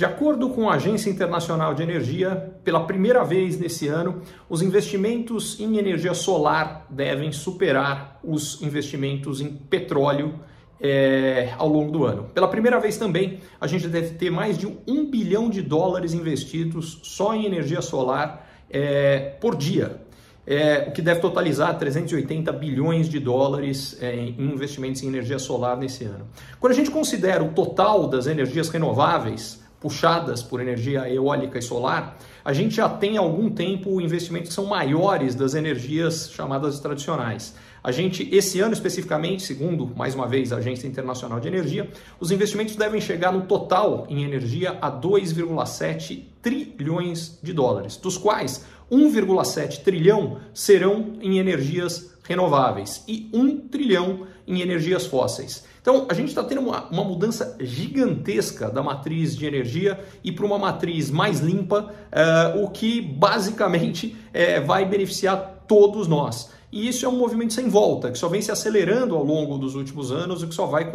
De acordo com a Agência Internacional de Energia, pela primeira vez nesse ano, os investimentos em energia solar devem superar os investimentos em petróleo é, ao longo do ano. Pela primeira vez também, a gente deve ter mais de um bilhão de dólares investidos só em energia solar é, por dia. É, o que deve totalizar 380 bilhões de dólares em investimentos em energia solar nesse ano. Quando a gente considera o total das energias renováveis, puxadas por energia eólica e solar, a gente já tem há algum tempo investimentos que são maiores das energias chamadas tradicionais. A gente, esse ano especificamente, segundo, mais uma vez, a Agência Internacional de Energia, os investimentos devem chegar no total em energia a 2,7 trilhões de dólares, dos quais 1,7 trilhão serão em energias renováveis e 1 trilhão em energias fósseis. Então, a gente está tendo uma, uma, mudança gigantesca da matriz de energia e para uma matriz mais limpa, uh, o que basicamente uh, vai beneficiar todos nós. E isso é um movimento sem volta, que só vem se acelerando ao longo dos últimos anos e que só vai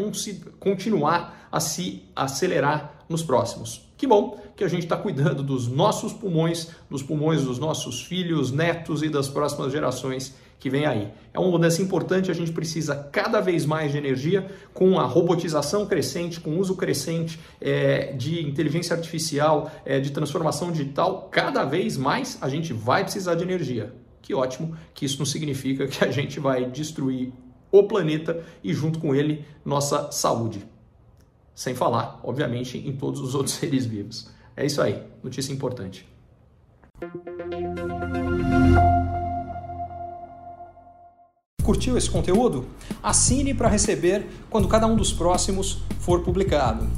continuar a se acelerar nos próximos. Que bom que a gente está cuidando dos nossos pulmões, dos pulmões dos nossos filhos, netos e das próximas gerações que vem aí. É uma mudança importante, a gente precisa cada vez mais de energia, com a robotização crescente, com o uso crescente é, de inteligência artificial, é, de transformação digital, cada vez mais a gente vai precisar de energia. Que ótimo que isso não significa que a gente vai destruir o planeta e junto com ele nossa saúde. Sem falar, obviamente, em todos os outros seres vivos. É isso aí, notícia importante. Curtiu esse conteúdo? Assine para receber quando cada um dos próximos for publicado.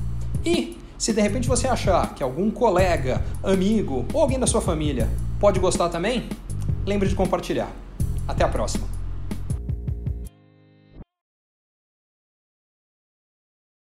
E se de repente você achar que algum colega, amigo ou alguém da sua família pode gostar também, lembre de compartilhar. Até a próxima!